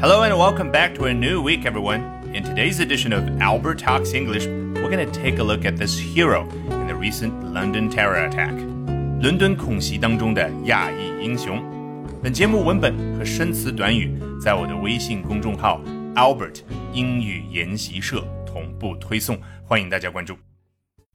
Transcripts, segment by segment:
Hello and welcome back to a new week, everyone. In today's edition of Albert Talks English, we're going to take a look at this hero in the recent London terror attack. 伦敦恐袭当中的亚裔英雄。本节目文本和生词短语在我的微信公众号 Albert 英语研习社同步推送，欢迎大家关注。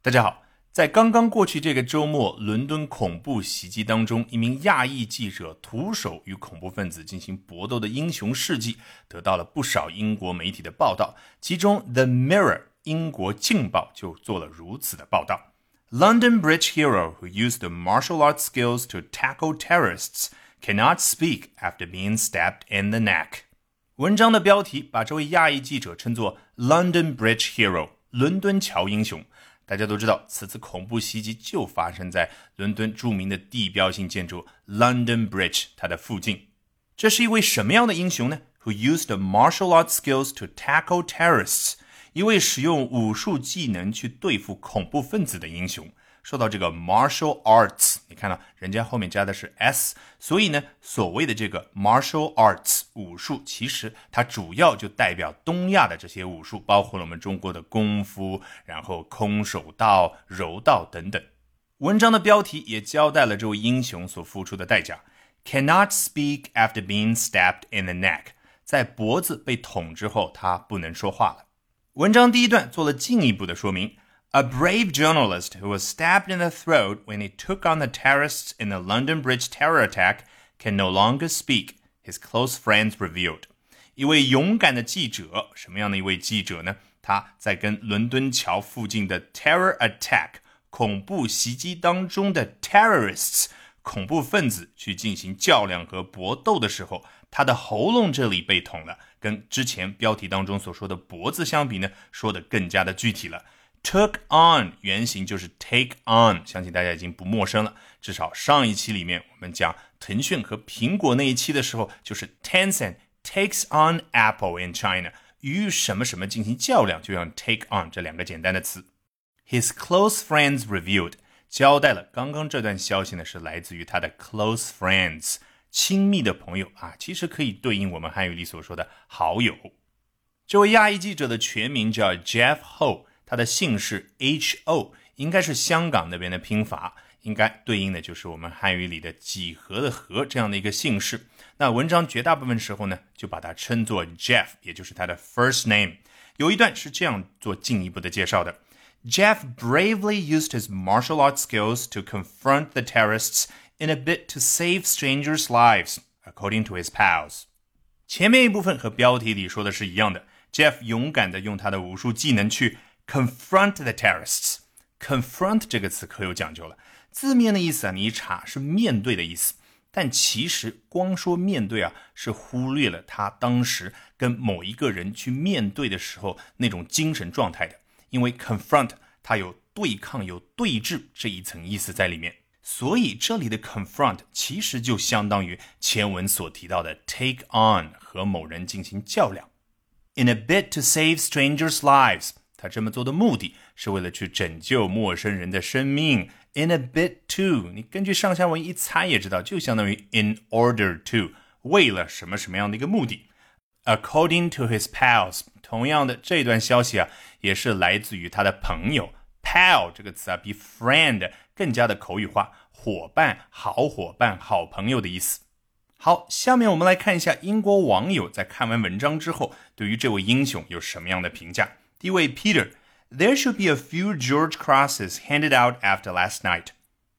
大家好。 在刚刚过去这个周末，伦敦恐怖袭击当中，一名亚裔记者徒手与恐怖分子进行搏斗的英雄事迹，得到了不少英国媒体的报道。其中，《The Mirror》英国《镜报》就做了如此的报道：London Bridge hero who used martial arts skills to tackle terrorists cannot speak after being stabbed in the neck。文章的标题把这位亚裔记者称作 “London Bridge hero”，伦敦桥英雄。大家都知道，此次恐怖袭击就发生在伦敦著名的地标性建筑 London Bridge 它的附近。这是一位什么样的英雄呢？Who used martial arts skills to tackle terrorists？一位使用武术技能去对付恐怖分子的英雄。说到这个 martial arts，你看到人家后面加的是 s，所以呢，所谓的这个 martial arts 武术，其实它主要就代表东亚的这些武术，包括了我们中国的功夫，然后空手道、柔道等等。文章的标题也交代了这位英雄所付出的代价：cannot speak after being stabbed in the neck，在脖子被捅之后，他不能说话了。文章第一段做了进一步的说明。A brave journalist who was stabbed in the throat when he took on the terrorists in the London Bridge terror attack can no longer speak, his close friends revealed. 一位勇敢的记者，什么样的一位记者呢？他在跟伦敦桥附近的 terror attack 恐怖袭击当中的 terrorists 恐怖分子去进行较量和搏斗的时候，他的喉咙这里被捅了，跟之前标题当中所说的脖子相比呢，说的更加的具体了。 Took on 原型就是 take on，相信大家已经不陌生了。至少上一期里面我们讲腾讯和苹果那一期的时候，就是 Tencent takes on Apple in China，与什么什么进行较量，就用 take on 这两个简单的词。His close friends revealed 交代了刚刚这段消息呢，是来自于他的 close friends，亲密的朋友啊，其实可以对应我们汉语里所说的好友。这位亚裔记者的全名叫 Jeff Ho。他的姓氏 H O 应该是香港那边的拼法，应该对应的就是我们汉语里的几何的和这样的一个姓氏。那文章绝大部分时候呢，就把它称作 Jeff，也就是他的 first name。有一段是这样做进一步的介绍的：Jeff bravely used his martial arts skills to confront the terrorists in a bid to save strangers' lives, according to his pals。前面一部分和标题里说的是一样的，Jeff 勇敢的用他的武术技能去。Confront the terrorists. Confront 这个词可有讲究了，字面的意思啊，你一查是面对的意思，但其实光说面对啊，是忽略了他当时跟某一个人去面对的时候那种精神状态的。因为 confront 它有对抗、有对峙这一层意思在里面，所以这里的 confront 其实就相当于前文所提到的 take on 和某人进行较量。In a bid to save strangers' lives. 他这么做的目的是为了去拯救陌生人的生命。In a bit too，你根据上下文一猜也知道，就相当于 in order to，为了什么什么样的一个目的。According to his pals，同样的这段消息啊，也是来自于他的朋友。Pal 这个词啊，比 friend 更加的口语化，伙伴、好伙伴、好朋友的意思。好，下面我们来看一下英国网友在看完文章之后，对于这位英雄有什么样的评价。第一位 Peter，There should be a few George Crosses handed out after last night.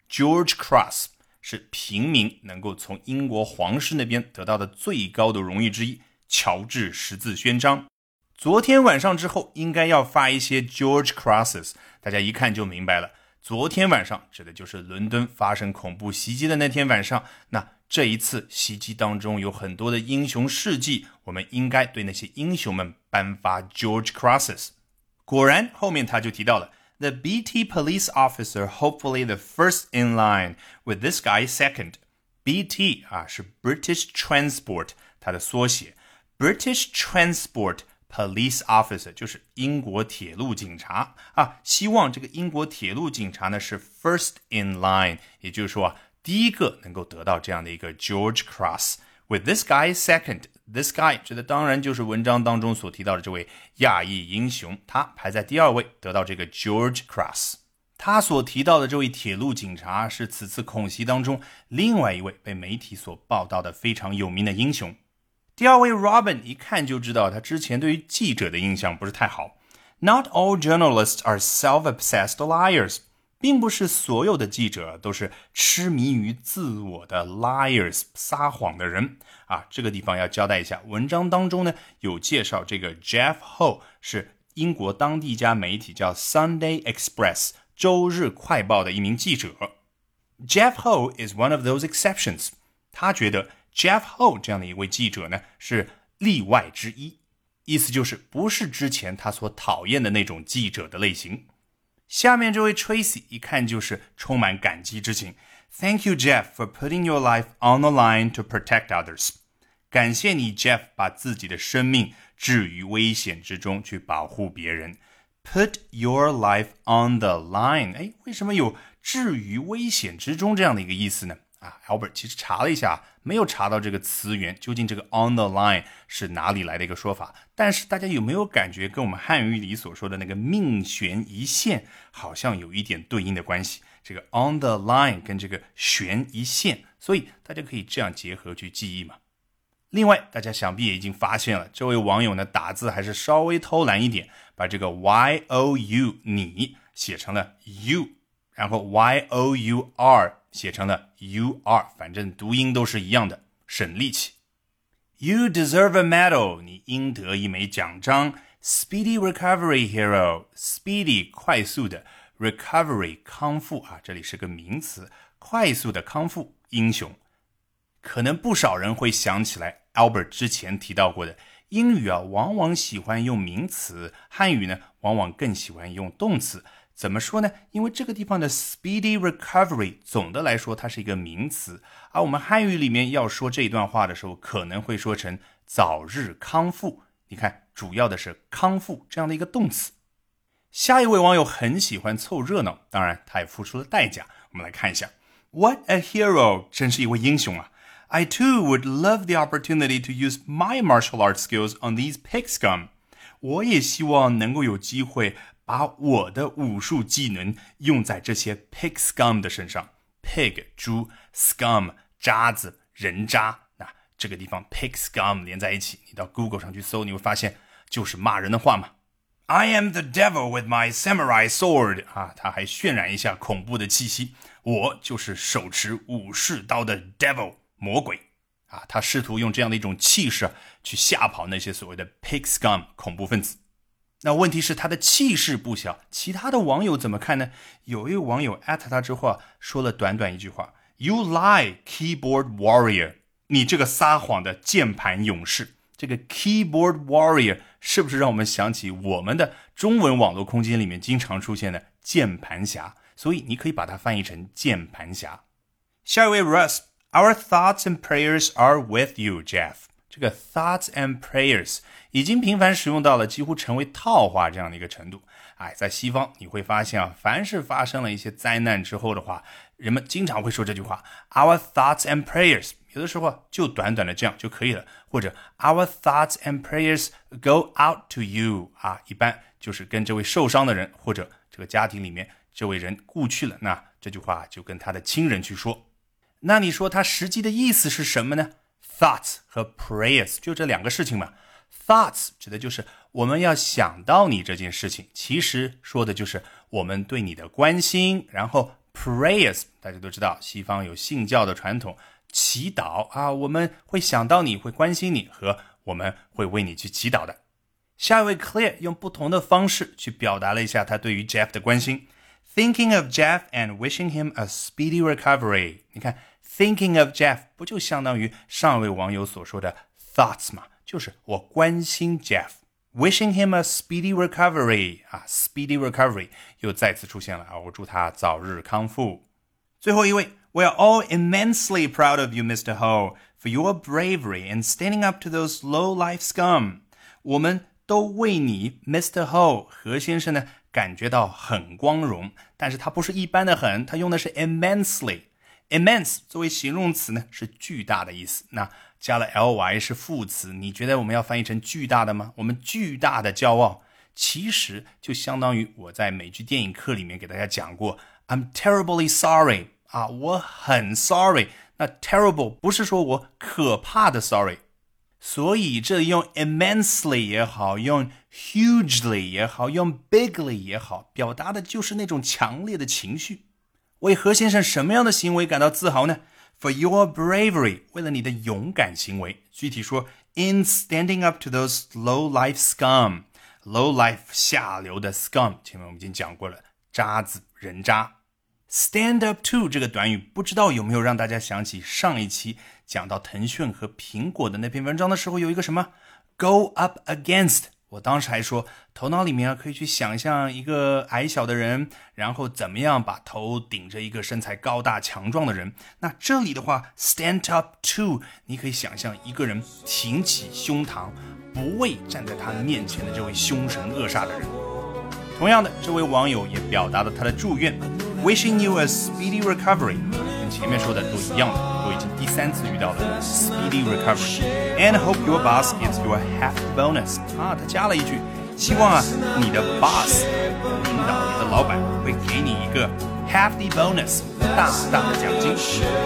George Cross 是平民能够从英国皇室那边得到的最高的荣誉之一——乔治十字勋章。昨天晚上之后，应该要发一些 George Crosses，大家一看就明白了。昨天晚上指的就是伦敦发生恐怖袭击的那天晚上。那这一次袭击当中有很多的英雄事迹，我们应该对那些英雄们颁发 George Crosses。果然，后面他就提到了 the BT police officer, hopefully the first in line, with this guy second. BT 啊是 British Transport，它的缩写，British Transport Police Officer 就是英国铁路警察啊。希望这个英国铁路警察呢是 first in line，也就是说啊， 第一个能够得到这样的一个 George Cross。With this guy second, This guy 指的当然就是文章当中所提到的这位亚裔英雄，他排在第二位，得到这个 George Cross。他所提到的这位铁路警察是此次恐袭当中另外一位被媒体所报道的非常有名的英雄。第二位 Robin 一看就知道他之前对于记者的印象不是太好。Not all journalists are self-obsessed liars，并不是所有的记者都是痴迷于自我的 liars，撒谎的人啊。这个地方要交代一下，文章当中呢有介绍这个 Jeff Ho 是英国当地一家媒体叫 Sunday Express 周日快报的一名记者。Jeff Ho is one of those exceptions，他觉得 Jeff Ho 这样的一位记者呢是例外之一。意思就是不是之前他所讨厌的那种记者的类型。下面这位 Tracy 一看就是充满感激之情。Thank you, Jeff, for putting your life on the line to protect others。感谢你，Jeff，把自己的生命置于危险之中去保护别人。Put your life on the line，哎，为什么有置于危险之中这样的一个意思呢？啊，Albert 其实查了一下，没有查到这个词源，究竟这个 on the line 是哪里来的一个说法？但是大家有没有感觉跟我们汉语里所说的那个命悬一线好像有一点对应的关系？这个 on the line 跟这个悬一线，所以大家可以这样结合去记忆嘛。另外，大家想必也已经发现了，这位网友呢打字还是稍微偷懒一点，把这个 y o u 你写成了 you，然后 y o u r。写成了 you are，反正读音都是一样的，省力气。You deserve a medal，你应得一枚奖章。Speedy recovery hero，speedy 快速的，recovery 康复啊，这里是个名词，快速的康复英雄。可能不少人会想起来，Albert 之前提到过的，英语啊往往喜欢用名词，汉语呢往往更喜欢用动词。怎么说呢？因为这个地方的 speedy recovery 总的来说它是一个名词，而我们汉语里面要说这一段话的时候，可能会说成早日康复。你看，主要的是康复这样的一个动词。下一位网友很喜欢凑热闹，当然他也付出了代价。我们来看一下，What a hero！真是一位英雄啊！I too would love the opportunity to use my martial arts skills on these pig scum。我也希望能够有机会。把我的武术技能用在这些 pig scum 的身上，pig 猪，scum 渣子人渣。那这个地方 pig scum 连在一起，你到 Google 上去搜，你会发现就是骂人的话嘛。I am the devil with my samurai sword 啊，他还渲染一下恐怖的气息。我就是手持武士刀的 devil 魔鬼啊，他试图用这样的一种气势去吓跑那些所谓的 pig scum 恐怖分子。那问题是他的气势不小，其他的网友怎么看呢？有一位网友艾特他之后啊，说了短短一句话：“You lie, keyboard warrior！” 你这个撒谎的键盘勇士。这个 keyboard warrior 是不是让我们想起我们的中文网络空间里面经常出现的键盘侠？所以你可以把它翻译成键盘侠。下一位 Russ，Our thoughts and prayers are with you, Jeff。这个 thoughts and prayers 已经频繁使用到了几乎成为套话这样的一个程度。哎，在西方你会发现啊，凡是发生了一些灾难之后的话，人们经常会说这句话：Our thoughts and prayers。有的时候就短短的这样就可以了，或者 Our thoughts and prayers go out to you。啊，一般就是跟这位受伤的人或者这个家庭里面这位人故去了，那这句话就跟他的亲人去说。那你说他实际的意思是什么呢？Thoughts 和 prayers 就这两个事情嘛。Thoughts 指的就是我们要想到你这件事情，其实说的就是我们对你的关心。然后 prayers 大家都知道，西方有信教的传统，祈祷啊，我们会想到你会关心你和我们会为你去祈祷的。下一位，Clear 用不同的方式去表达了一下他对于 Jeff 的关心，thinking of Jeff and wishing him a speedy recovery。你看。Thinking of Jeff 不就相当于上位网友所说的 thoughts 吗？就是我关心 Jeff，wishing him a speedy recovery 啊，speedy recovery 又再次出现了啊，我祝他早日康复。最后一位，We are all immensely proud of you, Mr. Ho, for your bravery in standing up to those low life scum。我们都为你，Mr. Ho 何先生呢感觉到很光荣，但是他不是一般的很，他用的是 immensely。 Immense 作为形容词呢，是巨大的意思。那加了 ly 是副词，你觉得我们要翻译成巨大的吗？我们巨大的骄傲，其实就相当于我在美剧电影课里面给大家讲过，I'm terribly sorry 啊，我很 sorry。那 terrible 不是说我可怕的 sorry，所以这里用 immensely 也好，用 hugely 也好，用 bigly 也好，表达的就是那种强烈的情绪。为何先生什么样的行为感到自豪呢？For your bravery，为了你的勇敢行为，具体说，in standing up to those low life scum，low life 下流的 scum，前面我们已经讲过了，渣子人渣。Stand up to 这个短语，不知道有没有让大家想起上一期讲到腾讯和苹果的那篇文章的时候，有一个什么 go up against。我当时还说，头脑里面啊可以去想象一个矮小的人，然后怎么样把头顶着一个身材高大强壮的人。那这里的话，stand up to，你可以想象一个人挺起胸膛，不畏站在他面前的这位凶神恶煞的人。同样的，这位网友也表达了他的祝愿，wishing you a speedy recovery，前面说的都一样的，都已经第三次遇到了 speedy recovery，and hope your boss gives you a hefty bonus。啊，他加了一句，希望啊你的 boss，领导你的老板会给你一个 hefty bonus，大大的奖金。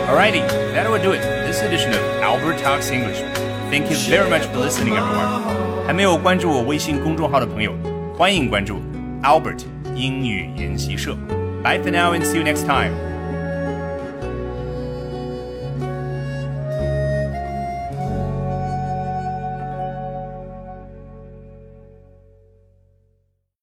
Alrighty, that will do it. This edition of Albert Talks English. Thank you very much for listening, everyone. 还没有关注我微信公众号的朋友，欢迎关注。Albert 英语研习社。Bye for now and see you next time.